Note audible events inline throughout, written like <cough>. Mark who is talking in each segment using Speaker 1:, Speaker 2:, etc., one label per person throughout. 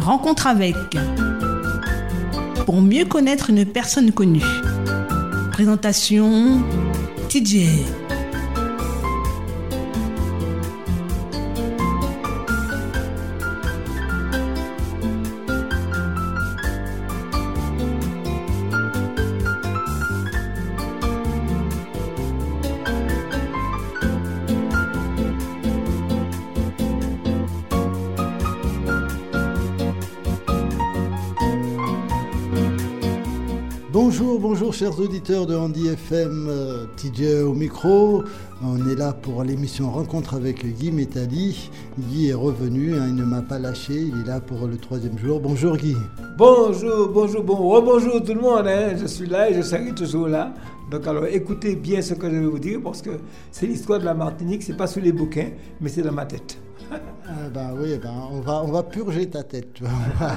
Speaker 1: Rencontre avec. Pour mieux connaître une personne connue. Présentation TJ.
Speaker 2: Chers auditeurs de Handy FM, euh, TJ au micro. On est là pour l'émission Rencontre avec Guy Métali. Guy est revenu, hein, il ne m'a pas lâché, il est là pour le troisième jour. Bonjour Guy.
Speaker 3: Bonjour, bonjour, bon, rebonjour tout le monde. hein. Je suis là et je serai toujours là. Donc alors écoutez bien ce que je vais vous dire parce que c'est l'histoire de la Martinique, c'est pas sous les bouquins, mais c'est dans ma tête.
Speaker 2: Ah ben oui, ben on, va, on va purger ta tête. tu vois. <laughs>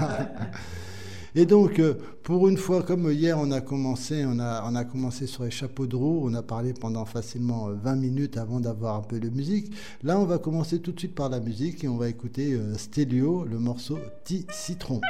Speaker 2: Et donc, euh, pour une fois, comme hier, on a commencé, on a, on a commencé sur les chapeaux de roue, on a parlé pendant facilement euh, 20 minutes avant d'avoir un peu de musique. Là, on va commencer tout de suite par la musique et on va écouter euh, Stelio, le morceau Petit Citron.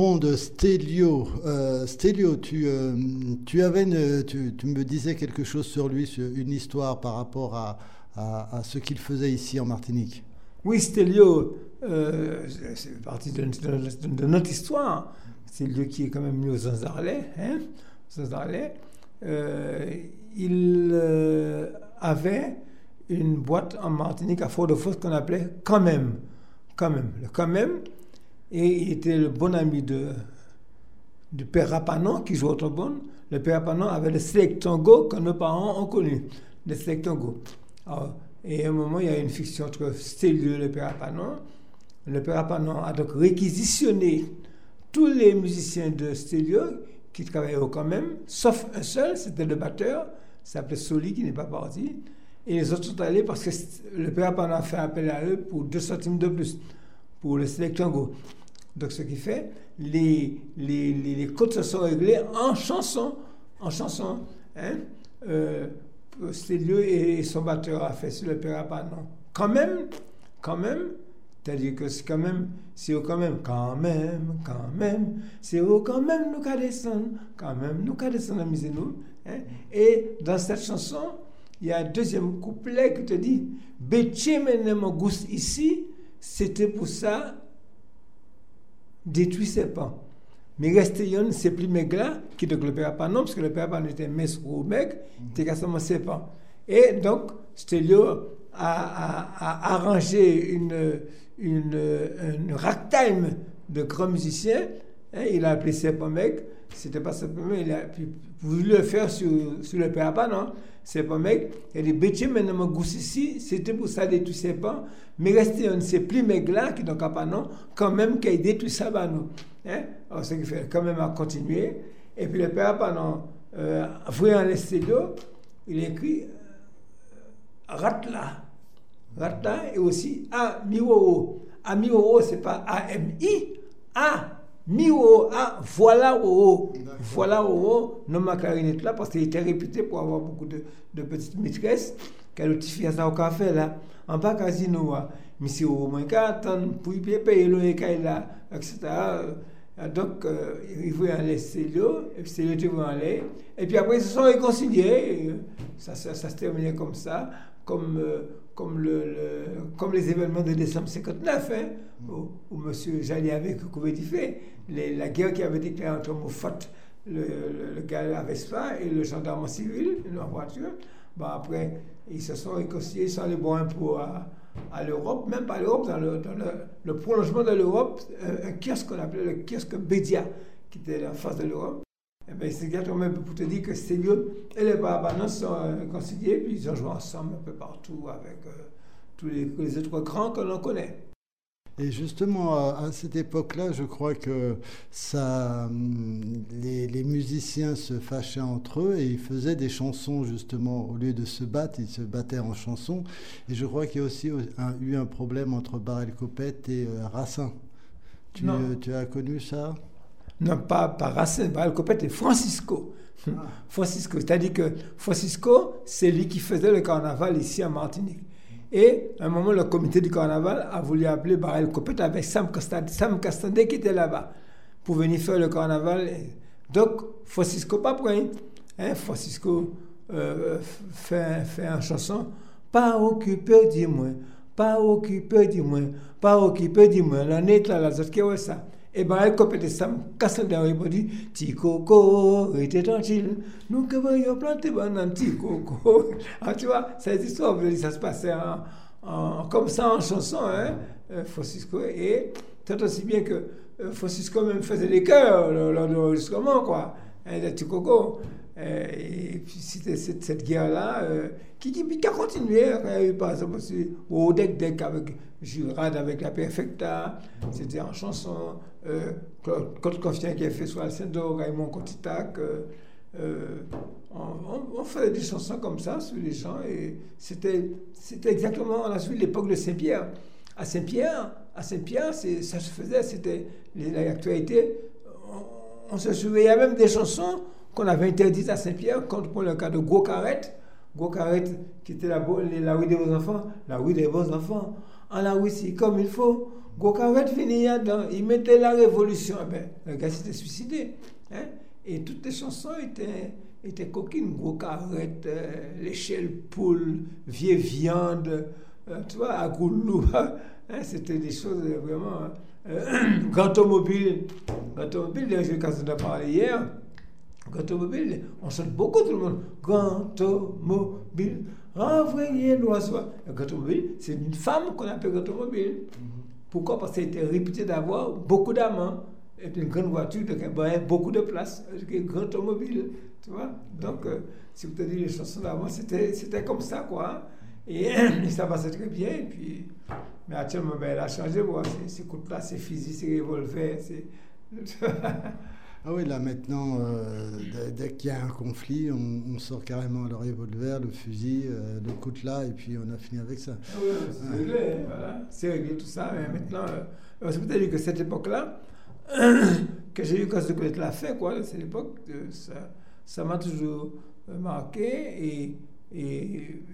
Speaker 2: Petit citron de Stelio. Euh, Stelio, tu, euh, tu, tu, me disais quelque chose sur lui, une histoire par rapport à, à- ce qu'il faisait ici en Martinique.
Speaker 3: Oui, Stelio, euh, c'est partie de, de- de notre histoire. C'est le lieu qui est quand même mis aux Zanzarlais. Hein, Zanzarlais. Il avait une boîte en Martinique à Fort-de-France qu'on appelait Quand même. Quand même. Le Quand même. Et il était le bon ami de, du père Rapanon qui joue au trombone. Le père Rapanon avait le select tango que nos parents ont connu. Le select tango. Alors, et à un moment, il y a une fiction entre Stelio et le père Rapanon. Le père Rapanon a donc réquisitionné tous les musiciens de Stelio qui travaillaient quand même, sauf un seul, c'était le batteur, s'appelait Soli, qui n'est pas parti. Et les autres sont allés parce que le père Rapanon a fait appel à eux pour deux centimes de plus. pour le Select Tango. Donc, ce qui fait, les, les, les, se sont réglés en chanson. En chanson. Hein? Euh, et son batteur a fait sur le Pérapanon. Quand même, quand même, c'est-à-dire que c'est quand même, c'est quand même, quand même, quand même, c'est quand même nous qu'à descendre, quand même nous qu'à descendre amuser nous. Hein? Et dans cette chanson, il y a un deuxième couplet qui te dit Béché gousse ici, c'était pour ça, détruit ses pans. Mais reste yon, c'est plus maigre qui ne le père pas non, parce que le père pas était mince ou maigre, c'était qu'à ses pans. Et donc, Stelio a, arrangé une, une, une ragtime de grands musiciens. Hein, il a appelé Serpent Mec. C'était pas simplement, il a voulu le faire sur, sur le Péapa, non Serpent Mec. Il a dit, Bétier, maintenant, mon ici, c'était pour ça détruire Serpent. Mais rester on ne sait plus Mec là, qui donc pas non, quand même qu'il détruit ça, bah, non. Hein? Alors, ce qui fait quand même à continuer. Et puis le Péapa, non, euh, voyant les studios, il écrit euh, Ratla. Ratla et aussi A Miwo. A Miwo, c'est pas A-M-I, A Miwo, A voilà O. Voilà O, non ma clarinette là, parce qu'il était réputé pour avoir beaucoup de, petites maîtresses. Quelle autre fille ça au café là, en bas casino, monsieur au moins 4 pour y payer le là, etc. Donc, euh, ils voulaient aller Célio, et aller. Et puis après, ils se sont réconciliés. Ça, ça, ça se terminait comme ça, comme. Euh, comme, le, comme les événements de décembre 59, hein, où, où M. Jallier avait fait, les, la guerre qui avait déclaré entre Moffat, le, le, gars à Vespa, et le gendarme civil, en voiture. Bon, après, ils se sont réconciliés sans les bons impôts à, l'Europe, même pas à l'Europe, dans, le, dans le, prolongement de l'Europe, un, un kiosque qu'on appelait le kiosque Bédia, qui était en face de l'Europe. Eh ben, pour te dire que Stelio et les Barabanos sont euh, conciliés, puis ils ont joué ensemble un peu partout avec euh, tous les, les, autres grands que l'on connaît.
Speaker 2: Et justement, à, à cette époque-là, je crois que ça, les, les, musiciens se fâchaient entre eux et ils faisaient des chansons, justement, au lieu de se battre, ils se battaient en chansons. Et je crois qu'il y a aussi un, eu un problème entre Barel Copette et euh, Racine. Tu, tu as connu ça?
Speaker 3: Non pas par Racine, par et Francisco. Ah. <laughs> Francisco, c'est-à-dire que Francisco, c'est lui qui faisait le carnaval ici en Martinique. Et à un moment, le comité du carnaval a voulu appeler Barel Copette avec Sam Castandé, Sam qui était là-bas pour venir faire le carnaval. Donc, Francisco pas. Hein, Francisco euh, fait, fait une chanson Pas occupé, dis-moi, pas occupé, dis-moi, pas occupé, dis-moi. L'année là, la qui est ça? Et bien, elle copie de ça, casse dans le body. Ti coco, était tranquille. Nous que voyons planter banane, ti coco. <laughs> Ah, tu vois, cette histoire, ça se passait en, en, comme ça en chanson, hein, Francisco. Et tant aussi bien que Francisco même faisait des chœurs lors de l'enregistrement, quoi. Hein, de ti coco. Et puis, c'était cette, guerre-là euh, qui, a continué. Eu, par exemple, au Deck Deck avec Jurad, avec la Perfecta, c'était en chanson. Euh, Claude Confiant qui a fait sur la scène de Raymond Cotitac. Euh, euh, on, faisait des chansons comme ça sur les gens et c'était, exactement, on a suivi l'époque de Saint-Pierre. À Saint-Pierre, Saint-Pierre, ça se faisait, c'était l'actualité. On, on se souvenait même des chansons qu'on avait interdites à Saint-Pierre, comme pour le cas de Gros Carrette. Gros Carrette, qui était la, la rue des beaux enfants, la rue des beaux enfants. En la rue, comme il faut. Gokaret finit dedans, il mettait la révolution. Eh ben, le gars s'était suicidé. Hein? Et toutes les chansons étaient, étaient coquines. Gokaret, euh, l'échelle poule, vieille viande, euh, tu vois. <laughs> Hein? C'était des choses vraiment. Euh, <clears throat> Grand automobile. Grand automobile, quand on a parlé hier. Grand automobile, on chante beaucoup tout le monde. Grand automobile, renvoyez l'oiseau. Grand automobile, c'est une femme qu'on appelle grand automobile. Pourquoi? Parce qu'elle était réputée d'avoir beaucoup d'amants. Une grande voiture, avait beaucoup de place, une grande automobile, tu vois. Donc, euh, si vous te dites les chansons d'avant, c'était, comme ça, quoi. Et, <clears throat> et, ça passait très bien. Et puis, mais actuellement, ben, elle a changé, quoi. Ces coups là, c'est <laughs> fusil, c'est revolver, c'est...
Speaker 2: Ah oui, là maintenant, euh, dès, qu'il y a un conflit, on, on sort carrément le revolver, le fusil, euh, le coutelas, et puis on a fini avec ça.
Speaker 3: Ah oui, c'est réglé, hein, voilà. C'est réglé tout ça, mais maintenant, euh, c'est peut-être que cette époque-là, <coughs> que j'ai eu quand je connaître la fin, quoi, c'est l'époque, ça, ça m'a toujours marqué et, et,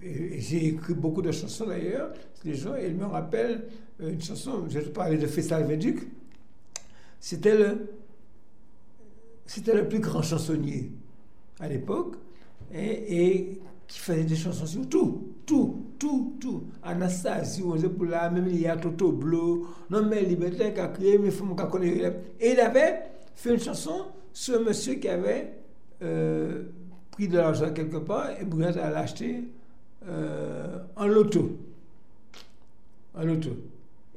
Speaker 3: et- et j'ai écrit beaucoup de chansons d'ailleurs. Les gens, ils me rappellent une chanson, je te parlais de Fessal Véduc, c'était le, c'était le plus grand chansonnier à l'époque et, qui faisait des chansons sur tout, tout, tout, tout. Anastasie, on pour la même il y a Toto Bleu, non mais Liberté qui a créé, mais qu'on connaisse. Et il avait fait une chanson sur un monsieur qui avait euh, pris de l'argent quelque part et Brigade à l'acheter euh, en loto. En loto.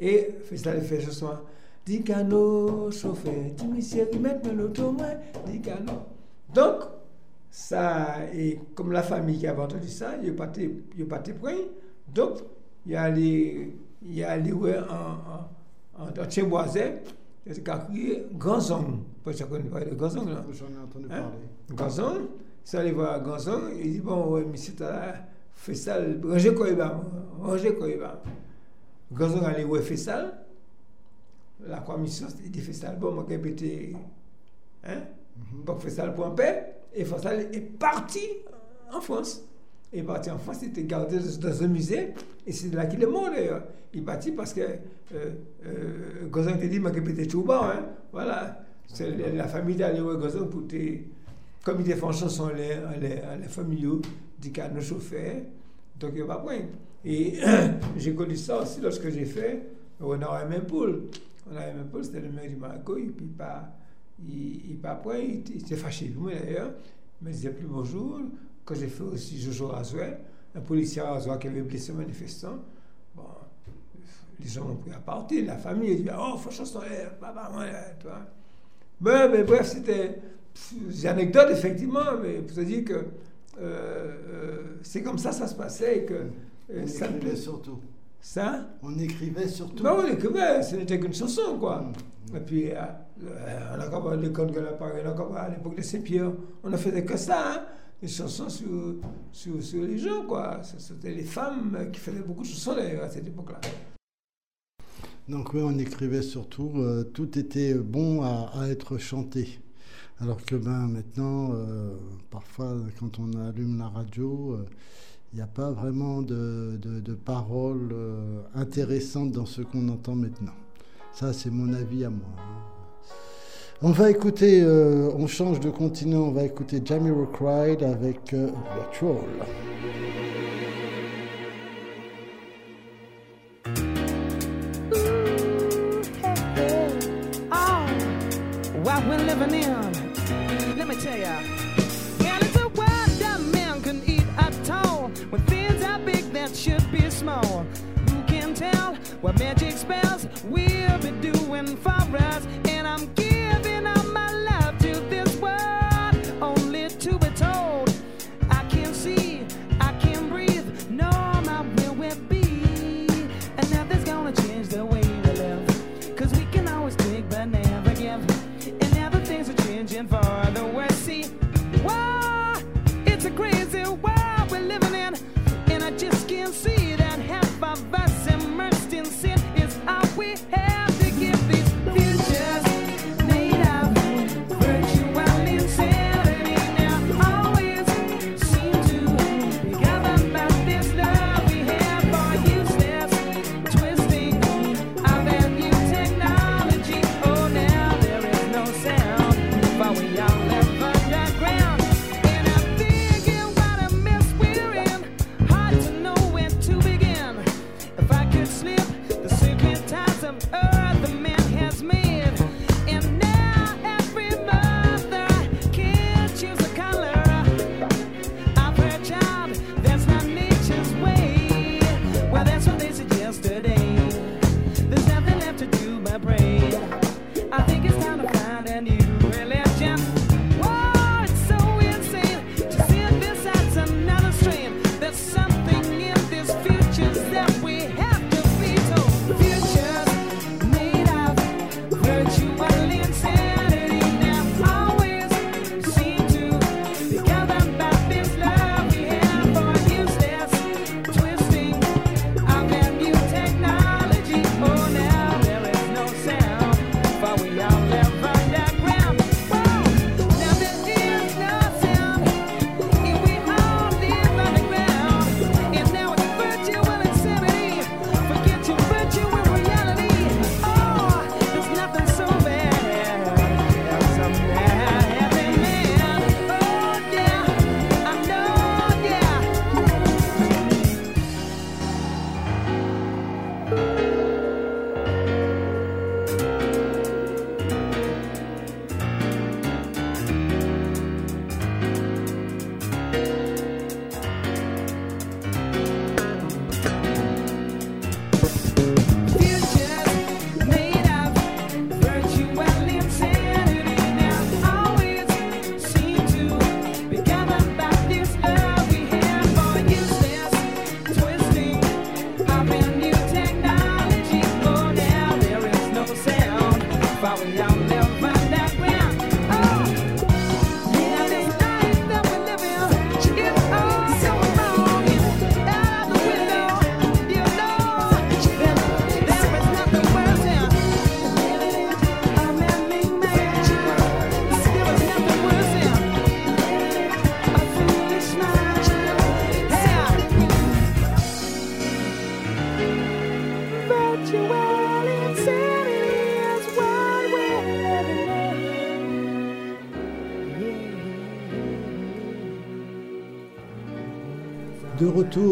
Speaker 3: Et ça, il fait chanson. Dis cano, chauffeur, dis monsieur, mettre le loto, moi, dis cano. Donc, ça, et comme la famille qui avait entendu ça, il pas il pas prêt. Donc, il y a les, il y a les ouais, en, en, en, en Tchimboisais, il y a crié Ganzon. Parce que je connais pas le Ganzon, là.
Speaker 2: J'en ai entendu
Speaker 3: Hein?
Speaker 2: parler.
Speaker 3: Ganzon, ça allait voir Ganzon, il dit Bon, ouais, monsieur, t'as fait ça, rangez quoi il va, rangez quoi il va. Ganzon allait voir fait ça, la commission, il dit fait moi, j'ai pété, hein, donc fait ça pour en paix, et Fassal est parti en France. Il est parti en France, il était gardé dans un musée, et c'est là qu'il est mort d'ailleurs. Il est parti parce que euh, euh, te dit, moi, j'ai pété tout bas, hein, voilà. C'est la famille d'aller Gozan pour te. Comme il était fait en chanson, les, les, les familiaux, qu'à nos chauffeurs, donc il va pas prendre. Et <clears throat> j'ai connu ça aussi lorsque j'ai fait a même poule. On a même poule, c'était le maire du Marco, et puis pas, il, il pas prêt, il, il s'est fâché avec moi d'ailleurs, mais il disait plus bonjour. Quand j'ai fait aussi Jojo Razoua, un policier Razoua qui avait blessé un manifestant, bon, les gens m'ont pris à partir, la famille a dit Oh, faut chanson, eh, papa, moi, toi. Mais, mais bref, c'était des anecdotes, effectivement, mais pour te dire que euh, euh, c'est comme ça ça se passait et que euh, ça,
Speaker 2: surtout.
Speaker 3: Ça
Speaker 2: On écrivait surtout.
Speaker 3: bah oui, que ben, ce n'était qu'une chanson, quoi.
Speaker 2: Mm.
Speaker 3: Et puis, euh, euh, on les contes que la on encore à l'époque de Saint-Pierre, on a fait que ça, hein, des chansons sur, sur, sur les gens, quoi. C'était les femmes qui faisaient beaucoup de chansons, à cette époque-là.
Speaker 2: Donc oui, on écrivait surtout, euh, tout était bon à, à être chanté. Alors que ben, maintenant, euh, parfois, quand on allume la radio, euh, il n'y a pas vraiment de, de- paroles euh, intéressantes dans ce qu'on entend maintenant. Ça, c'est mon avis à moi. hein. On va écouter, euh, on change de continent, on va écouter Jamiroquai avec euh, Virtual.
Speaker 4: where man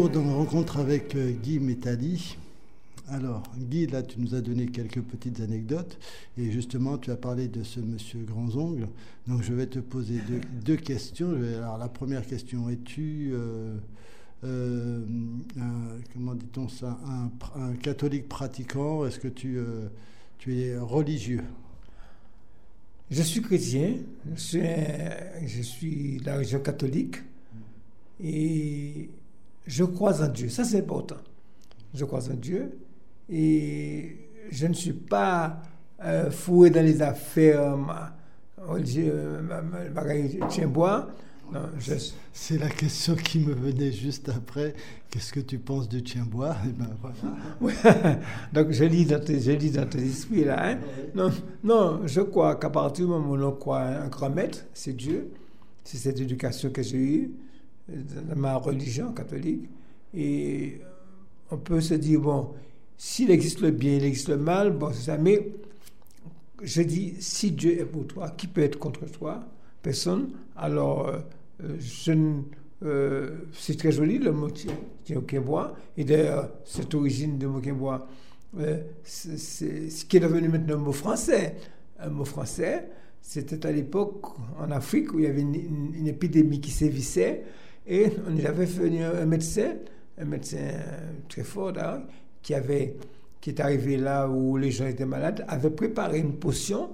Speaker 2: retour dans rencontre avec euh, Guy Métali. Alors, Guy, là, tu nous as donné quelques petites anecdotes et justement, tu as parlé de ce monsieur Grands Ongles. Donc, je vais te poser deux, questions. Alors, la première question es-tu, euh, euh, un- comment dit-on ça, un, catholique pratiquant? Est-ce que tu, es religieux?
Speaker 3: Je suis chrétien, je suis, je suis de la religion catholique et je crois en Dieu. Ça, c'est important. Je crois en Dieu et je ne suis pas euh, foué dans les affaires bagaille tien-bois. Non, je,
Speaker 2: C'est la question qui me venait juste après. Qu'est-ce que tu penses du tien-bois Eh ben, voilà. <laughs>
Speaker 3: Donc je lis dans tes, je lis dans tes esprits là. hein. Non, non, je crois qu'à partir du moment où on croit un grand maître, c'est Dieu. C'est cette éducation que j'ai eue euh, dans ma religion catholique. Et on peut se dire, bon, s'il existe le bien, il existe le mal, bon, c'est ça. Mais je dis, si Dieu est pour toi, qui peut être contre toi? Personne. Alors, euh, euh, c'est très joli le mot tien- tien- Quimbois. Et d'ailleurs, cette origine de mot euh, c'est ce qui est devenu maintenant un mot français. Un mot français, c'était à l'époque en Afrique où il y avait une épidémie qui sévissait. Et on avait venu un médecin, un médecin très fort qui avait qui est arrivé là où les gens étaient malades, avait préparé une potion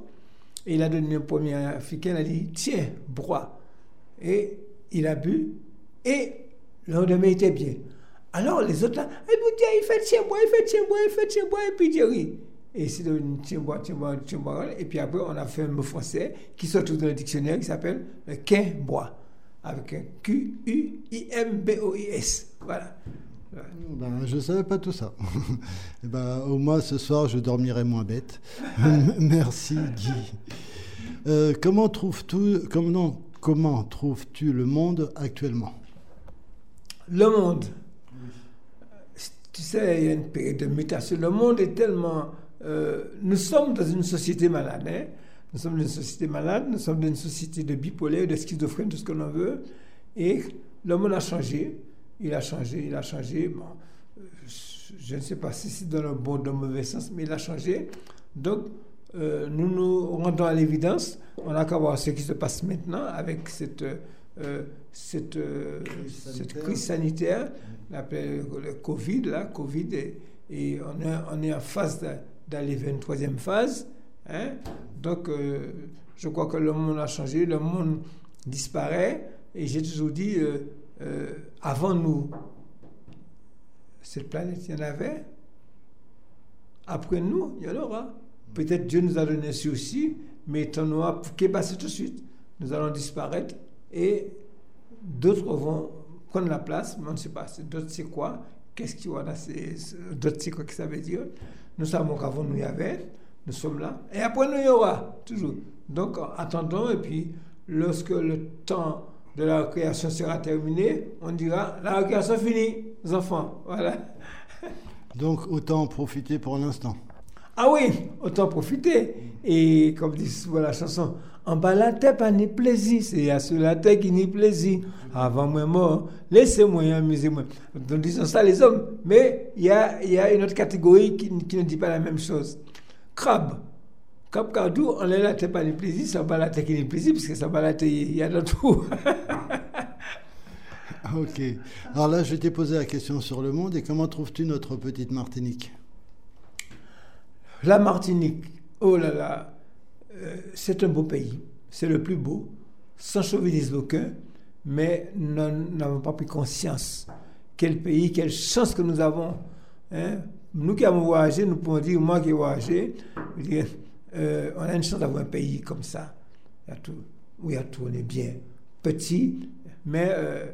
Speaker 3: et il a donné un premier africain, il a dit Tiens, bois. Et il a bu et le lendemain il était bien. Alors les autres là, Eh, dites, il fait tiens bois, il fait tiens bois, il fait tiens bois, et puis il rit. Et c'est devenu tiens bois, tiens bois, tiens bois. Et puis après, on a fait un mot français qui se trouve dans le dictionnaire qui s'appelle le quin bois, avec un Q-U-I-M-B-O-I-S. Voilà.
Speaker 2: Ben, je ne savais pas tout ça. <laughs> Eh ben, au moins, ce soir, je dormirai moins bête. <laughs> Merci, Guy. Euh, comment trouves-tu comment, comment trouves-tu le monde actuellement?
Speaker 3: Le monde. Tu sais, il y a une période de mutation. Le monde est tellement. euh, nous sommes dans une société malade. hein. Nous sommes une société malade, nous sommes dans une société de bipolaire, de schizophrène, tout ce que l'on veut. Et le monde a changé. Il a changé, il a changé. Bon, je ne sais pas si c'est dans le bon ou dans le mauvais sens, mais il a changé. Donc, euh, nous nous rendons à l'évidence. On n'a qu'à voir ce qui se passe maintenant avec cette, euh, cette, euh, cette
Speaker 2: sanitaire.
Speaker 3: crise sanitaire, appelle le Covid, là, Covid, et, et on, est, on est en phase d'a- d'aller vers une troisième phase. hein. Donc, euh, je crois que le monde a changé, le monde disparaît, et j'ai toujours dit, euh, euh, avant nous, cette planète, il y en avait. Après nous, il y en aura. Peut-être Dieu nous a donné ceci mais étant noir pour qu'il passe tout de suite. Nous allons disparaître et d'autres vont prendre la place, mais on ne sait pas. D'autres, c'est quoi? Qu'est-ce qu'il y a c'est- c'est- D'autres, c'est quoi que ça veut dire? Nous savons qu'avant, nous y avait, nous sommes là. Et après, nous y aura, toujours. Donc, attendons, et puis, lorsque le temps de la création sera terminé, on dira la création finie, les enfants. Voilà. <laughs>
Speaker 2: Donc, autant en profiter pour l'instant.
Speaker 3: Ah oui, autant profiter. Et comme dit souvent la chanson, en bas la tête, pas ni plaisir, c'est à sur la tête qui ni plaisir. Avant moi mort, laissez-moi amuser-moi. Donc disons ça les hommes. Mais il y a, il y a une autre catégorie qui, qui ne dit pas la même chose. Crabe. Crabe cardou, on est la tête pas ni plaisir, ça bas la tête qui ni plaisir, parce que ça bas la tête, il y a de tout. <laughs>
Speaker 2: Ok. Alors là, je t'ai posé la question sur le monde et comment trouves-tu notre petite Martinique?
Speaker 3: La Martinique, oh là là, euh, c'est un beau pays, c'est le plus beau, sans chauvinisme aucun, mais nous n'avons pas pris conscience. Quel pays, quelle chance que nous avons. hein. Nous qui avons voyagé, nous pouvons dire, moi qui ai voyagé, euh, on a une chance d'avoir un pays comme ça, où il y a tout, on est bien. Petit, mais euh,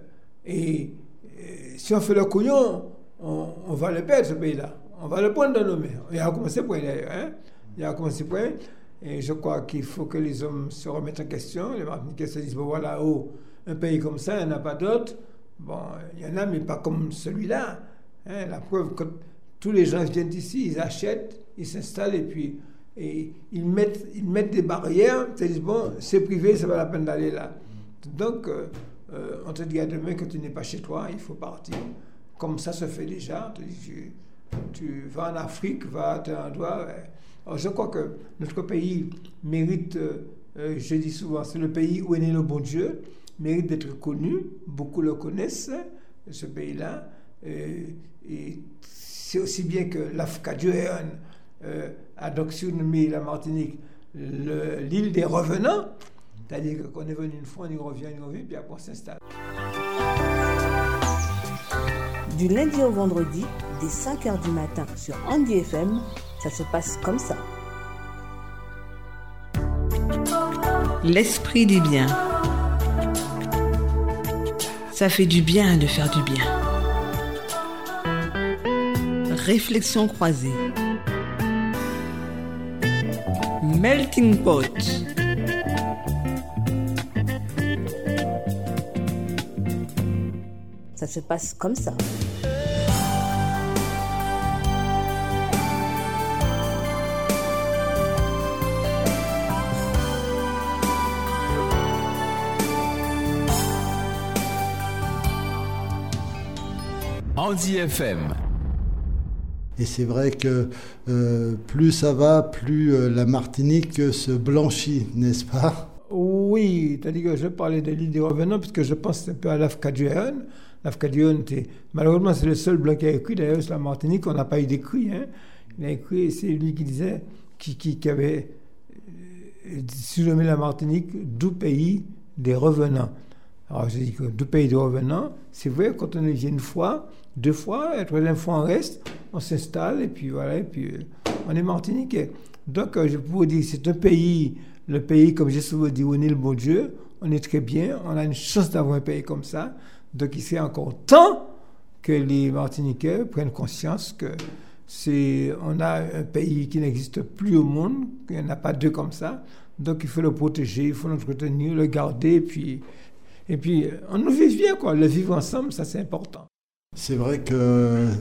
Speaker 3: et, et si on fait le couillon, on, va le perdre ce pays-là. On va le prendre dans nos mains. Il a commencé point d'ailleurs. Hein? Il a commencé point. Et je crois qu'il faut que les hommes se remettent en question. Les Martiniquais se disent bon voilà, oh, un pays comme ça, il n'y en a pas d'autre. Bon, il y en a, mais pas comme celui-là. Hein? La preuve que tous les gens viennent ici, ils achètent, ils s'installent et puis et ils, mettent, ils mettent des barrières. Ils se disent bon, c'est privé, ça va la peine d'aller là. Donc, euh, euh, on te dit à demain que tu n'es pas chez toi, il faut partir. Comme ça se fait déjà. Tu, vas en Afrique, vas à un endroit. Alors je crois que notre pays mérite, euh, je dis souvent, c'est le pays où est né le bon Dieu, mérite d'être connu. Beaucoup le connaissent, ce pays-là. Et, c'est aussi bien que l'Afrique euh, a donc surnommé la Martinique l'île des revenants. C'est-à-dire qu'on est venu une fois, on y revient, on y revient, puis après on s'installe.
Speaker 5: Du lundi au vendredi, dès 5h du matin sur Andy FM, ça se passe comme ça.
Speaker 1: L'esprit des biens. Ça fait du bien de faire du bien. Réflexion croisée. Melting pot.
Speaker 5: Ça se passe comme ça.
Speaker 6: Andy FM.
Speaker 2: Et c'est vrai que euh, plus ça va, plus euh, la Martinique se blanchit, n'est-ce pas?
Speaker 3: Oui, c'est-à-dire que je parlais de l'île des revenants parce que je pense un peu à l'Afcaduéon. L'Afcaduéon, malheureusement, c'est le seul blanc qui a écrit, d'ailleurs, sur la Martinique, on n'a pas eu d'écrit. Hein. Il a écrit, c'est lui qui disait, qui, qui, qui avait euh, surnommé la Martinique d'où pays des revenants. Alors j'ai dit que deux pays de revenants, c'est vrai, quand on vient une fois, deux fois, la troisième fois on reste, on s'installe et puis voilà, et puis euh, on est martiniquais. Donc euh, je peux vous dire, c'est un pays, le pays, comme j'ai souvent dit, où on est le bon Dieu, on est très bien, on a une chance d'avoir un pays comme ça. Donc il serait encore temps que les Martiniquais prennent conscience que c'est, on a un pays qui n'existe plus au monde, qu'il n'y en a pas deux comme ça. Donc il faut le protéger, il faut l'entretenir, le garder, et puis et puis, on nous vit bien, quoi. Le vivre ensemble, ça, c'est important.
Speaker 2: C'est vrai qu'on euh,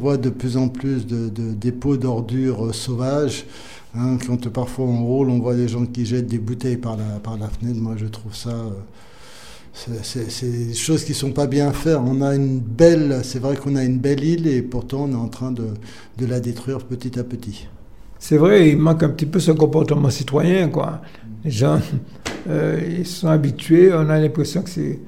Speaker 2: voit de plus en plus de, dépôts d'ordures sauvages. Hein, quand parfois on roule, on voit des gens qui jettent des bouteilles par la, par la fenêtre. Moi, je trouve ça. Euh, c'est des choses qui sont pas bien faites. On a une belle, c'est vrai qu'on a une belle île et pourtant on est en train de, de la détruire petit à petit.
Speaker 3: C'est vrai, il manque un petit peu ce comportement citoyen, quoi. Les gens, euh, ils sont habitués, on a l'impression que c'est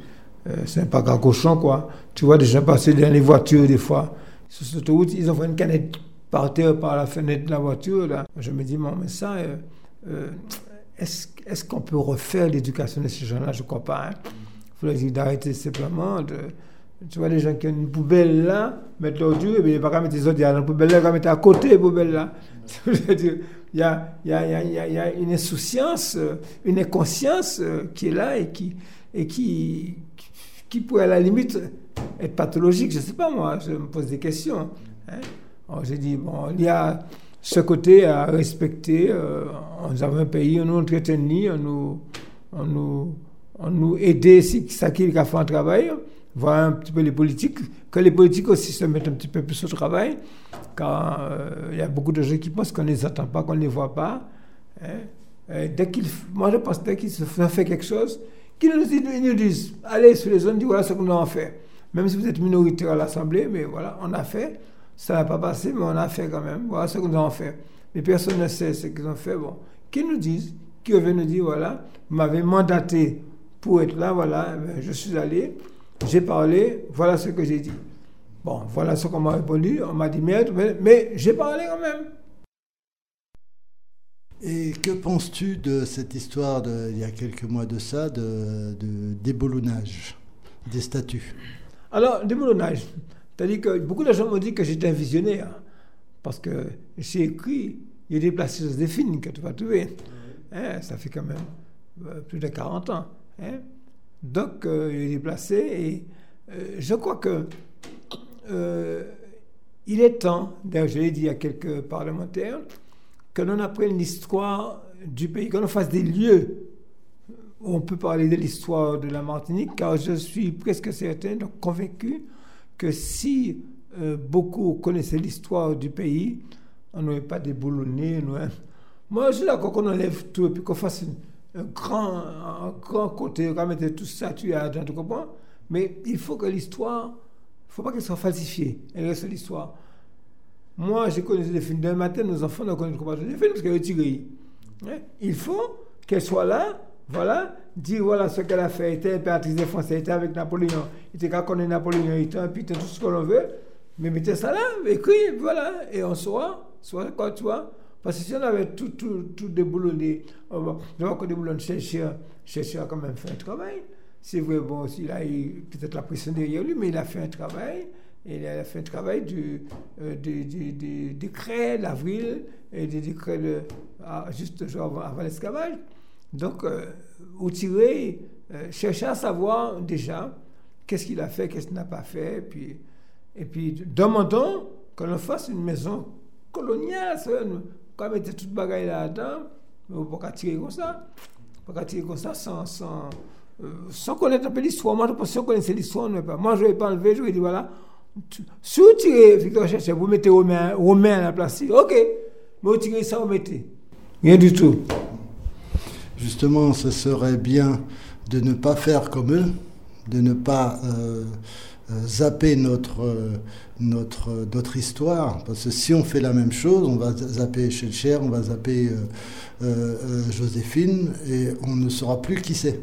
Speaker 3: euh, un pas à cochon, quoi. Tu vois des gens passer dans les voitures, des fois. Sur cette autoroute, ils envoient une canette par terre, par la fenêtre de la voiture, là. Je me dis, bon, mais ça, euh, est-ce est qu'on peut refaire l'éducation de ces gens-là? Je ne crois pas. Hein. Il faut leur dire d'arrêter simplement tu vois, les gens qui ont une poubelle là, mettent l'ordure, et bien, il n'y a pas mettre les autres dans la poubelle là, ils mettre à côté la poubelle là. <laughs> il y a, y, a, y, a, y a, une insouciance, euh, une inconscience euh, qui est là et qui, et qui, qui pourrait à la limite être pathologique. Je ne sais pas, moi, je me pose des questions. Hein. J'ai dit, bon, il y a ce côté à respecter. Euh, nous avons un pays, on nous entretenir, on nous, on nous, on nous aider, si ça qui a fait un travail voir un petit peu les politiques, que les politiques aussi se mettent un petit peu plus au travail, car euh, il y a beaucoup de gens qui pensent qu'on ne les entend pas, qu'on ne les voit pas. Hein. dès qu'ils, moi je pense dès qu'ils faire quelque chose, qu'ils nous, nous disent, allez sur les zones, voilà ce qu'on a fait. Même si vous êtes minoritaire à l'Assemblée, mais voilà, on a fait. Ça n'a pas passé, mais on a fait quand même. Voilà ce qu'on a fait. Mais personne ne sait ce qu'ils ont fait. Bon, qu'ils nous disent, qu'ils viennent nous dire, voilà, vous m'avez mandaté pour être là, voilà, ben, je suis allé. J'ai parlé, voilà ce que j'ai dit. Bon, voilà ce qu'on m'a répondu. On m'a dit merde, mais, j'ai parlé quand même.
Speaker 2: Et que penses-tu de cette histoire de, il y a quelques mois de ça, de, déboulonnage des statuts
Speaker 3: Alors, déboulonnage, c'est-à-dire que beaucoup de gens m'ont dit que j'étais un visionnaire, parce que j'ai écrit, il y a des places des films que tu vas trouver. Hein, ça fait quand même euh, plus de 40 ans. Hein. Donc, euh, il est déplacé et euh, je crois que euh, il est temps, d'ailleurs je l'ai dit à quelques parlementaires, que l'on apprenne l'histoire du pays, que l'on fasse des lieux où on peut parler de l'histoire de la Martinique, car je suis presque certain, donc convaincu, que si beaucoup connaissaient l'histoire du pays, on n'aurait pas déboulonné. Moi, je suis d'accord qu'on enlève tout et puis qu'on fasse une, un grand, un grand côté, quand mettre tout statut à tu comprends? Mais il faut que l'histoire, il ne faut pas qu'elle soit falsifiée. Elle reste l'histoire. Moi, j'ai connu des films d'un matin, nos enfants ne connaissent pas des films parce est tirée. Hein? Il faut qu'elle soit là, voilà, dire voilà ce qu'elle a fait. Elle était impératrice des Français, elle était avec Napoléon, elle était on est Napoléon, il était un putain, tout ce que l'on veut. Mais mettez ça là, écrit, voilà, et on saura, soit quoi, tu vois. Parce que si on avait tout, tout, tout déboulonné, on va, on va déboulonner, chercher, chercher a quand même fait un travail. C'est vrai, bon, il a eu peut-être la pression derrière lui, mais il a fait un travail. Il a fait un travail du, euh, décret d'avril et du décret ah, juste avant, avant l'esclavage. Donc, euh, au tiré, euh, chercher à savoir déjà qu'est-ce qu'il a fait, qu'est-ce qu'il n'a pas fait, puis, et puis demandons qu'on fasse une maison coloniale, ça, nous- comme était toute bagaille là-dedans, mais on ne peut pas tirer comme ça. On ne peut pas tirer comme ça sans, sans, euh, sans connaître un peu l'histoire. Moi, je pense que si on connaissait l'histoire, vais pas enlever, je vais dire voilà, tu- si vous tirez Victor Chercher, vous mettez Romain, la place, ok, mais vous tirez ça, vous mettez. Rien du tout.
Speaker 2: Justement, ce serait bien de ne pas faire comme eux, de ne pas euh, euh, zapper notre, euh, notre, notre histoire. Parce que si on fait la même chose, on va zapper Schellcher, on va zapper euh, euh, euh, Joséphine, et on ne saura plus qui c'est.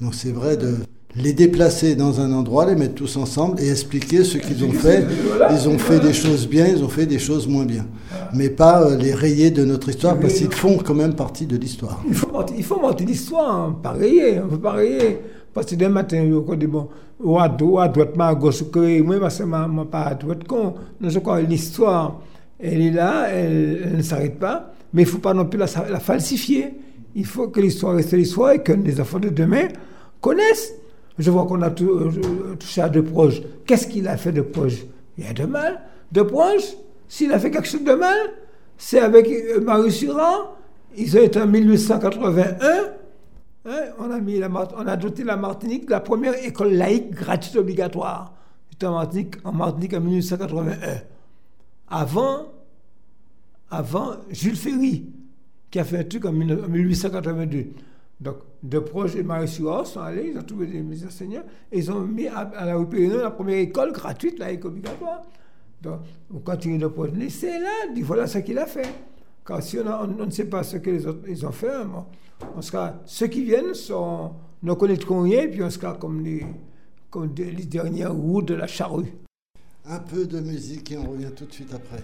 Speaker 2: Donc c'est vrai de les déplacer dans un endroit, les mettre tous ensemble et expliquer ce qu'ils ont fait. Ils ont fait des choses bien, ils ont fait des choses moins bien. Mais pas euh, les rayer de notre histoire, parce qu'ils font quand même partie de l'histoire.
Speaker 3: Il faut monter, il faut monter l'histoire, hein, pas rayer, on ne peut pas rayer. Parce que demain matin, on dit bon, ou à droite, droite, à gauche, moi, parce que moi, pas à droite, que l'histoire, elle est là, elle, ne s'arrête pas, mais il ne faut pas non plus la, falsifier. Il faut que l'histoire reste l'histoire et que les enfants de demain connaissent. Je vois qu'on a tout- euh, touché à De Proche. Qu'est-ce qu'il a fait de Proche? Il y a de mal. De Proche, s'il a fait quelque chose de mal, c'est avec euh, Marie Suran. Ils ont été en 1881. Hein, on, a mis la, on a doté la Martinique de la première école laïque gratuite obligatoire. C'était en Martinique, en Martinique en 1881. Avant, avant Jules Ferry, qui a fait un truc en 19- en 1882. Donc, de proches et Marie sont allés, ils ont trouvé des, enseignants, et ils ont mis à, la rue Pérignon la première école gratuite, laïque obligatoire. Donc, on continue de projeter. C'est là, dit voilà ce qu'il a fait. Car si on, a- on- ne sait pas ce que les autres ils ont fait, bon, on sera, ceux qui viennent sont, ne connaîtront rien, puis on sera comme les, comme les dernières roues de la charrue.
Speaker 2: Un peu de musique et on revient tout de suite après.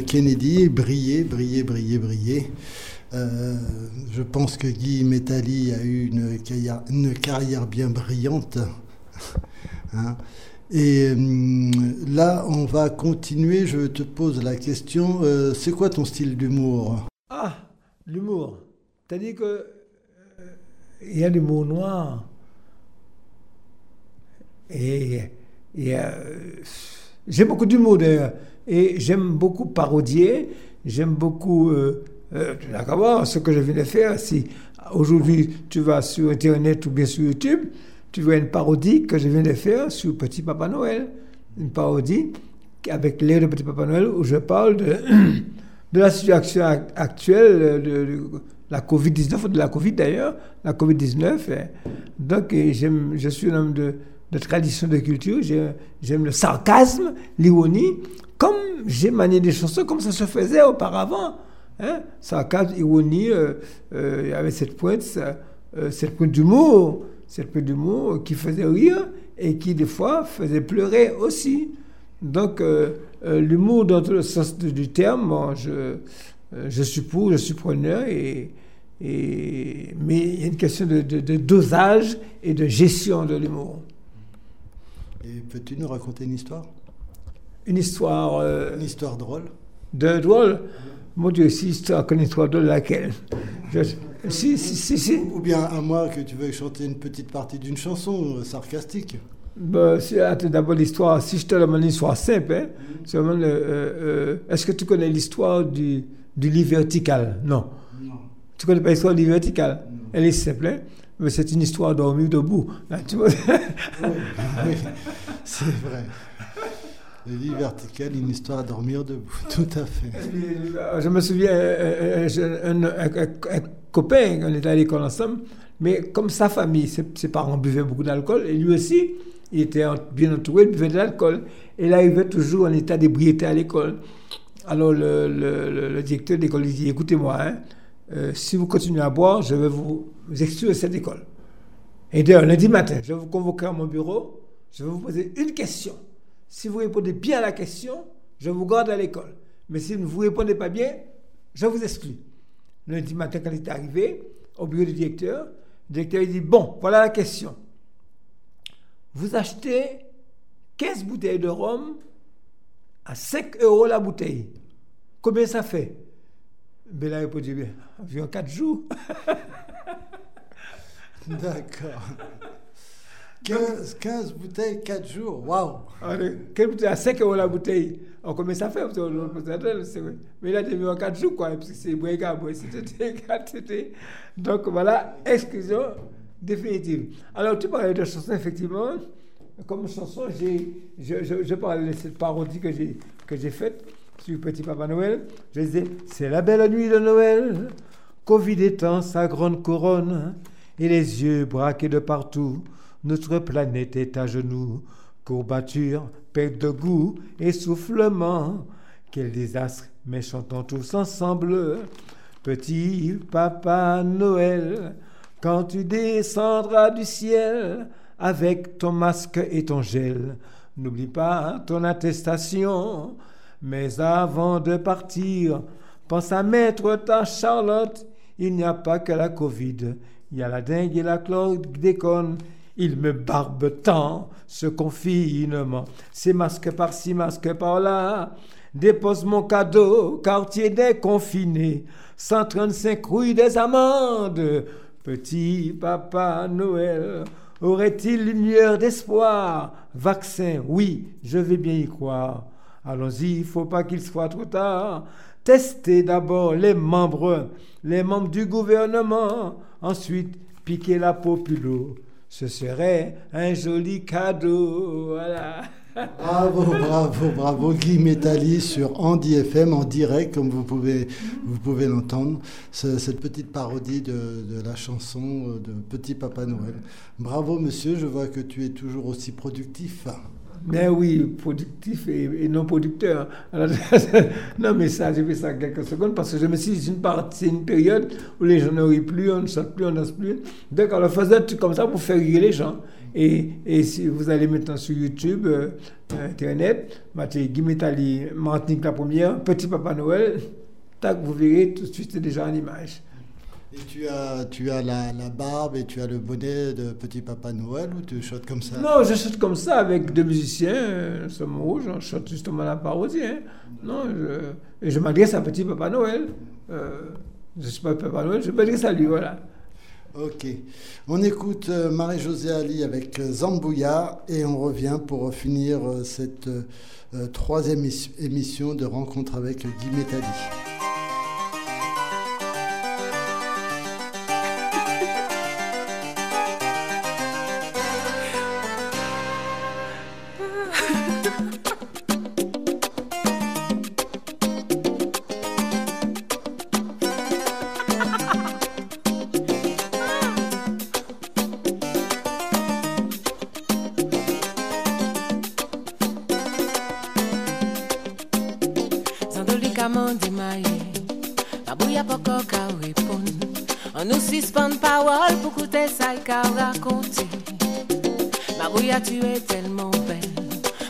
Speaker 2: Kennedy, briller, briller, briller, briller. Euh, je pense que Guy Mettali a eu une carrière, bien brillante. Hein. Et hum, là, on va continuer. Je te pose la question. euh, c'est quoi ton style d'humour?
Speaker 3: Ah, l'humour. C'est-à-dire que euh, il y a l'humour noir. Et, et, j'ai beaucoup d'humour d'ailleurs. Et j'aime beaucoup parodier. J'aime beaucoup. Euh, euh, voir ce que je viens de faire. Si aujourd'hui tu vas sur Internet ou bien sur YouTube, tu vois une parodie que je viens de faire sur Petit Papa Noël. Une parodie avec l'air de Petit Papa Noël où je parle de, <clears throat> la situation ac- actuelle de, la Covid-19, ou de la Covid d'ailleurs, la Covid-19. hein. Donc, j'aime, je suis un homme de, de tradition, de culture, j'ai- j'aime le sarcasme, l'ironie, comme j'ai manié des chansons comme ça se faisait auparavant. Hein? Sarcasme, ironie, euh, euh, avec cette pointe, euh, cette pointe d'humour, cette pointe d'humour qui faisait rire et qui des fois faisait pleurer aussi. Donc, euh, euh, l'humour dans tout le sens du, terme, je, je suis pour, je suis preneur, mais il y a une question de dosage et de gestion de l'humour.
Speaker 2: Et peux-tu nous raconter une histoire?
Speaker 3: Une histoire euh,
Speaker 2: Une histoire drôle.
Speaker 3: de drôle, mon Dieu, si histoire qu'une histoire de laquelle? Je- si, si, si, si.
Speaker 2: Ou bien à moi que tu veux chanter une petite partie d'une chanson euh, sarcastique.
Speaker 3: Ben, c'est- d'abord l'histoire, si je te demande une histoire simple, hein, c'est vraiment le, euh, euh, est-ce que tu connais l'histoire du, du lit vertical? Non.
Speaker 2: Non.
Speaker 3: Tu connais pas l'histoire du lit vertical? Elle est simple, hein, mais c'est une histoire dormir debout. hein, tu vois
Speaker 2: Oui, c'est vrai. Le lit vertical, une histoire à dormir debout. <laughs> Tout à fait.
Speaker 3: Euh, Je me souviens, euh, euh, un, un- un- un copain, on était à l'école ensemble, mais comme sa famille, ses, ses parents buvaient beaucoup d'alcool, et lui aussi, il était en- bien entouré, il buvait de l'alcool. Et il arrivait toujours en état d'ébriété à l'école. Alors le, le- le- directeur de l'école lui dit, écoutez-moi, hein, euh, si vous continuez à boire, je vais vous exclure de cette école. Et d'ailleurs, lundi matin, je vais vous convoquer à mon bureau, je vais vous poser une question. Si vous répondez bien à la question, je vous garde à l'école. Mais si vous ne répondez pas bien, je vous exclue. Lundi matin, quand il est arrivé au bureau du directeur, le directeur il dit Bon, voilà la question. Vous achetez 15 bouteilles de rhum à 5 euros la bouteille. Combien ça fait répondu Bien, environ 4 jours. <laughs> <laughs>
Speaker 2: D'accord. 15, 15 bouteilles, 4 jours. Waouh
Speaker 3: Quelle à 5 euros la bouteille l'autre présentateur, c'est vrai. Mais a devenu en 4 jours, quoi. Parce que c'est bon, c'était 4, <laughs> c'était. Donc voilà, exclusion définitive. Alors, tu parlais de chansons, effectivement. Comme chanson, je, je, parlais de cette parodie que j'ai, que j'ai faite sur Petit Papa Noël. Je disais C'est la belle nuit de Noël, Covid étend sa grande couronne, et les yeux braqués de partout. Notre planète est à genoux, courbature, perte de goût, essoufflement. Quel désastre, mais chantons tous ensemble. Petit papa Noël, quand tu descendras du ciel avec ton masque et ton gel, N'oublie pas ton attestation. Mais avant de partir, pense à mettre ta Charlotte. Il n'y a pas que la Covid. Il y a la dengue et la chlordécone. Il me barbe tant, ce confinement. Ces masques par-ci, masques par-là. Dépose mon cadeau, quartier des confinés. 135 rouilles des amendes. Petit papa Noël, aurait-il une lueur d'espoir? Vaccin, oui, je vais bien y croire. Allons-y, il faut pas qu'il soit trop tard. Testez d'abord les membres, les membres du gouvernement. Ensuite, piquez la populo. Ce serait un joli cadeau.
Speaker 2: Bravo, bravo, bravo. Guy Métalli sur Andy FM en direct, comme vous pouvez, vous pouvez l'entendre. Ce- Cette petite parodie de, la chanson de Petit Papa Noël. Bravo, monsieur. Je vois que tu es toujours aussi productif.
Speaker 3: Mais oui, productif et, non producteur. <laughs> Non, mais ça, j'ai fait ça quelques secondes parce que je me suis dit, c'est une une période où les gens ne rient plus, on ne saute plus, on n'ose plus. Donc, on faisait un truc comme ça pour faire rire les gens. Et, si vous allez maintenant sur YouTube, euh, Internet, Mathieu Guy Métalli, Martinique la première, Petit Papa Noël, tac, vous verrez tout de suite, déjà en image.
Speaker 2: Et tu as, tu as la, la barbe et tu as le bonnet de Petit Papa Noël ou tu chantes comme ça?
Speaker 3: Non, je chante comme ça avec deux musiciens, euh, Somme Rouge, on chante justement la parodie. hein. Non, je, et je m'adresse à Petit Papa Noël. Euh, je ne suis pas Papa Noël, je m'adresse à lui, voilà.
Speaker 2: Ok. On écoute euh, Marie-Josée Ali avec euh, Zambouya et on revient pour finir cette troisième émis- émission de rencontre avec Guy Métalli.
Speaker 7: Ça qu'à raconter. Ma a tué tellement belle.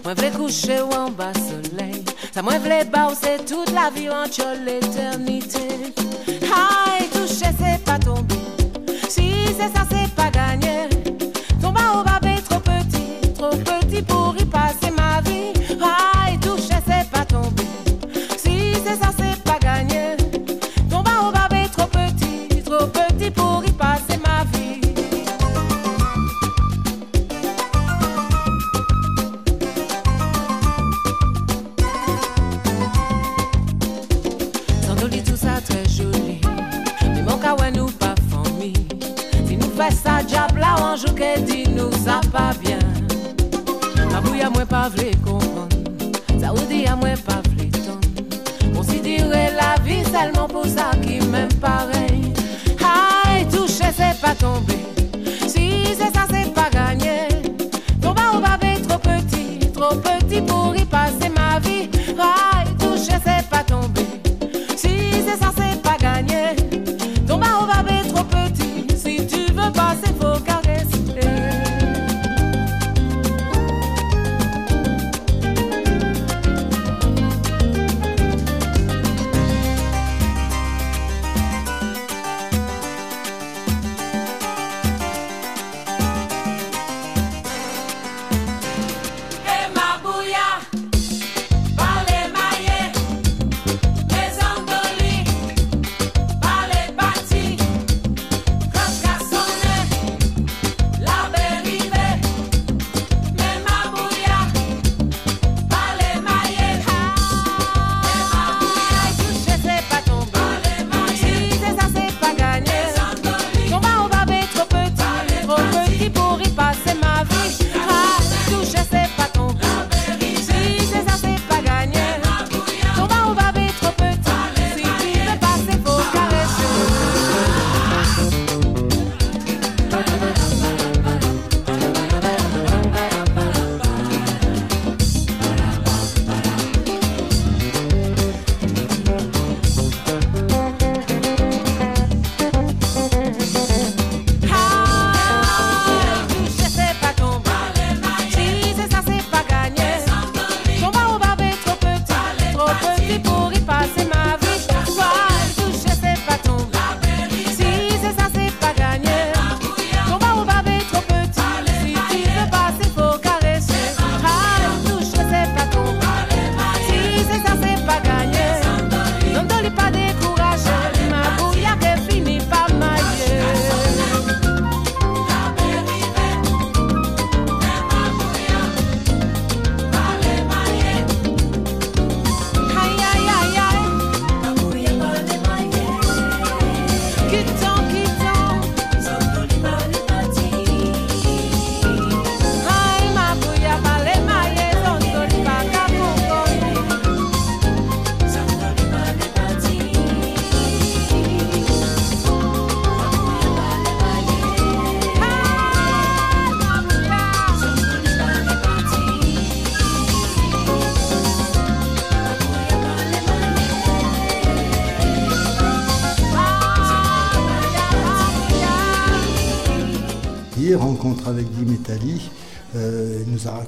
Speaker 7: Moi, v'lais coucher ou en bas soleil. Ça, moi, v'lais c'est toute la vie entre l'éternité.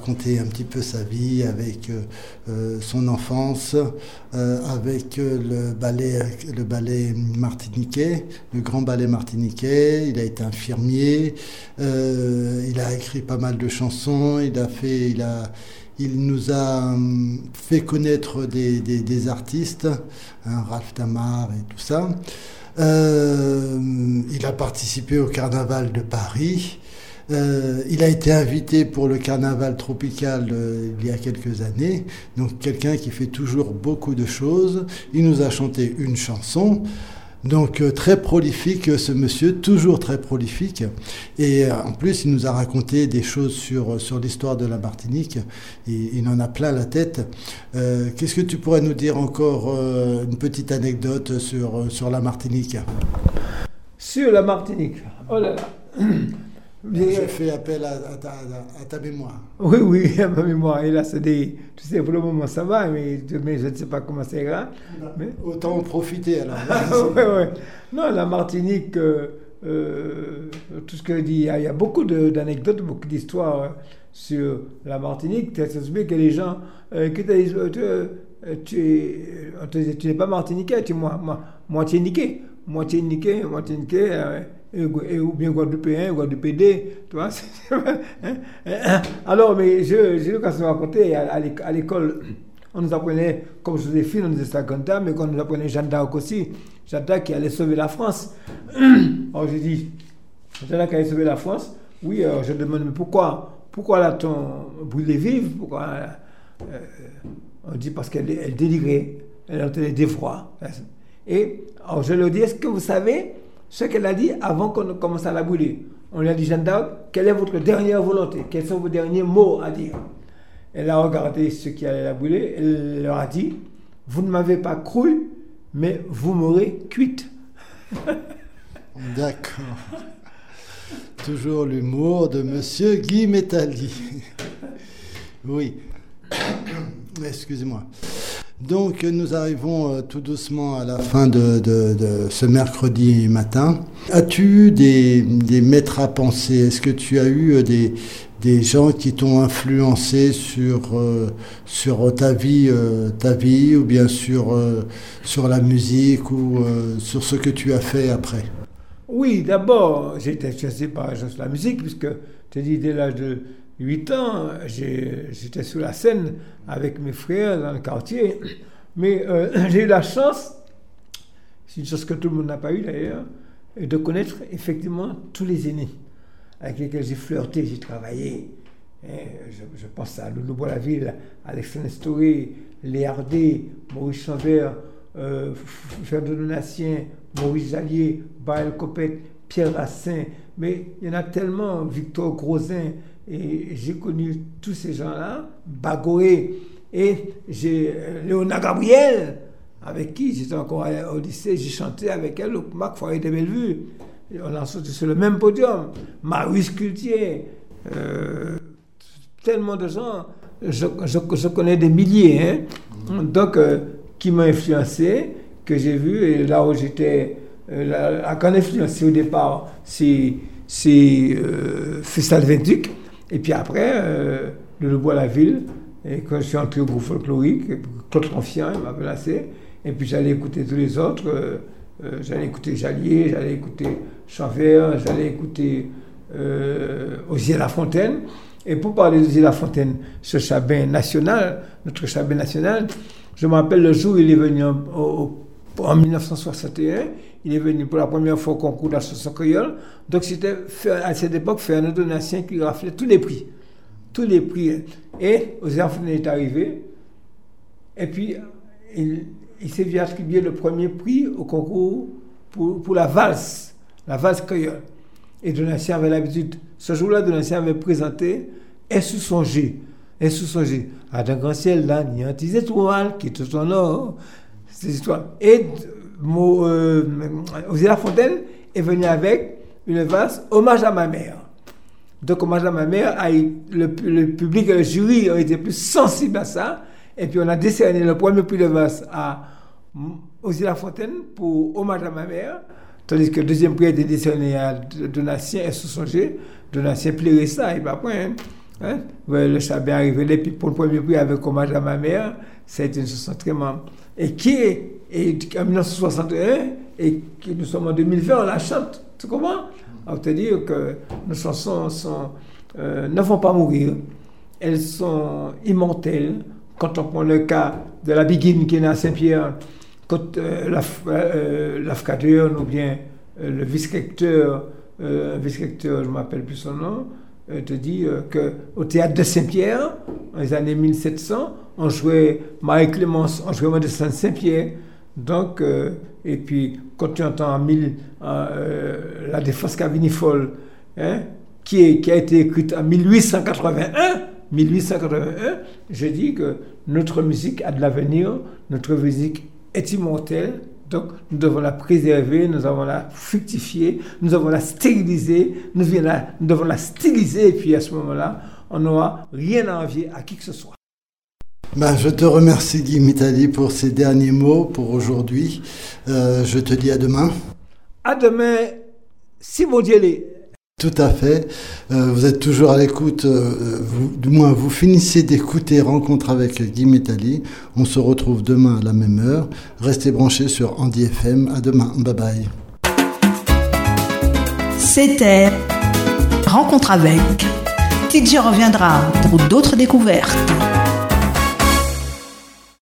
Speaker 2: Raconté un petit peu sa vie avec euh, euh, son enfance, euh, avec le ballet, le ballet martiniquais, le grand ballet martiniquais. Il a été infirmier. Il a écrit pas mal de chansons. Il a fait, il a, il nous a hum, fait connaître des, des- artistes, hein, Ralph Tamar et tout ça. Il a participé au carnaval de Paris. Euh, il a été invité pour le carnaval tropical euh, il y a quelques années. Donc quelqu'un qui fait toujours beaucoup de choses. Il nous a chanté une chanson. Donc euh, très prolifique ce monsieur, toujours très prolifique. Et en plus, il nous a raconté des choses sur, sur l'histoire de la Martinique. Il en a plein la tête. Qu'est-ce que tu pourrais nous dire encore, une petite anecdote sur, sur la Martinique?
Speaker 3: Sur la Martinique. Oh là là. <clears throat> Bien-
Speaker 2: Je fais appel à, à ta, à ta mémoire.
Speaker 3: Oui, oui, <laughs> à ma mémoire. Et là, c'est des. Tu sais, pour le moment, ça va, mais demain, je ne sais pas comment ça ira. Mais-
Speaker 2: Autant en profiter alors. <laughs>
Speaker 3: ouais, ouais. Non, la Martinique, euh, euh, tout ce que je dis, il y a, il y a beaucoup d'anecdotes, beaucoup d'histoires euh, sur la Martinique. Se fait que les gens euh, qui te disent tu, tu, tu n'es pas martiniquais, tu es moi, moi, moitié niqué. Moitié niqué, moitié niqué, et- ou bien Guadeloupéen, Guadeloupédé, tu vois. <laughs> hein, hein. Alors, mais je- j'ai l'occasion de raconter à, à l'éc- à l'école. On nous apprenait, comme Joséphine, on disait Saganta, mais qu'on nous apprenait Jeanne d'Arc aussi. Jeanne d'Arc qui allait sauver la France. <coughs> Alors j'ai dit, Jeanne d'Arc allait sauver la France. Oui, alors je demande, mais pourquoi Pourquoi l'a-t-on brûlé vive Pourquoi euh, On dit parce qu'elle elle délirait, elle entendait des. Et alors je leur dis, est-ce que vous savez ce qu'elle a dit avant qu'on commence à la brûler On lui a dit, Jeanne d'Arc, quelle est votre dernière volonté? Quels sont vos derniers mots à dire? Elle a regardé ceux qui allaient la brûler. Elle leur a dit Vous ne m'avez pas cru, mais vous m'aurez cuite. <laughs>
Speaker 2: D'accord. Toujours l'humour de Monsieur Guy Métali. oui. <coughs> Excusez-moi. Donc nous arrivons euh, tout doucement à la fin de, ce mercredi matin. As-tu eu des, maîtres à penser? Est-ce que tu as eu euh, des, gens qui t'ont influencé sur, euh, sur ta vie, ta vie, ou bien sur, sur la musique, ou sur ce que tu as fait après?
Speaker 3: Oui, d'abord, été influencé par la musique, puisque, te dis, dès l'âge de 8 ans, j'étais sur la scène avec mes frères dans le quartier. Mais euh, <clears throat> j'ai eu la chance, c'est une chose que tout le monde n'a pas eu d'ailleurs, de connaître effectivement tous les aînés avec lesquels j'ai flirté, j'ai travaillé. Hein, je, je pense à Loulou Boislaville, Alexandre Nestoré, Léardé, Maurice Chambert, euh, F- Fernand Donatien, Maurice Jallier, Baël Copette, Pierre Racine. Mais il y en a tellement, Victor Grosin, et j'ai connu tous ces gens-là, Bagoré, et j'ai euh, Léonard Gabriel, avec qui j'étais encore au lycée, j'ai chanté avec elle au Marc Foyer de Bellevue. On a sauté sur le même podium. Marius Cultier, euh, tellement de gens, je, connais des milliers, hein, donc euh, qui m'ont influencé, que j'ai vu, et là où j'étais, euh, la, la grande influencé au départ, c'est Festival 28, et puis après, euh, le Le Bois la Ville, et quand je suis entré au groupe folklorique, Claude Confiant, il m'a placé, et puis j'allais écouter tous les autres, euh, euh, j'allais écouter Jallier, j'allais écouter Chavert, j'allais écouter euh, Osier Lafontaine. Et pour parler d'Osier Lafontaine, ce chabin national, notre chabin national, je me rappelle le jour où il est venu en 1961, il est venu pour la première fois au concours chanson créole. Donc c'était à cette époque Fernand Donatien qui raflait tous les prix. Tous les prix. Et Lafontaine est arrivé. Et puis, il, s'est vu attribuer le premier prix au concours pour, pour la valse, la valse créole. Et Donatien avait l'habitude, ce jour-là, Donatien avait présenté Et sous songer, et sous songer, à d'un grand ciel, là, ni un petit étoile qui te son or, ces histoires. Et mon, euh, Fontaine est venu avec une valse hommage à ma mère. Donc, hommage à ma mère, le, public et le jury ont été plus sensibles à ça. Et puis, on a décerné le premier prix de valse à Osée Fontaine pour hommage à ma mère. Tandis que le deuxième prix a été décerné à Donatien et Soussonger. de l'ancien ça et pas. Hein? Le chat bien arrivé, puis pour le premier prix avec hommage à ma mère, été une chanson très Et qui est, en 1961, et qui nous sommes en 2020, on la chante. Tu comprends? Alors, te dire que nos chansons euh, ne vont pas mourir, elles sont immortelles. Quand on prend le cas de la Biguine qui est née à Saint-Pierre, quand euh, euh, ou bien euh, le vice-recteur, euh, vice-recteur, je ne m'appelle plus son nom, euh, te dit qu'au théâtre de Saint-Pierre, dans les années 1700, on jouait Marie-Clémence, on jouait Modeste Saint-Pierre. Donc, et puis, quand tu entends mille, la défense cavinifole, hein, qui, qui a été écrite en 1881, 1881, je dis que notre musique a de l'avenir, notre musique est immortelle, donc nous devons la préserver, nous devons la fructifier, nous devons la stériliser, nous, devons la styliser, et puis à ce moment-là, on n'aura rien à envier à qui que ce soit.
Speaker 2: Ben, je te remercie Guy Mitali pour ces derniers mots pour aujourd'hui. Euh, je te dis à demain.
Speaker 3: À demain, si mon Dieu l'est.
Speaker 2: Tout à fait. Euh, vous êtes toujours à l'écoute, euh, du moins vous finissez d'écouter Rencontre avec Guy Métali. On se retrouve demain à la même heure. Restez branchés sur Andy FM. À demain. Bye bye.
Speaker 1: C'était Rencontre avec. TJ reviendra pour d'autres découvertes.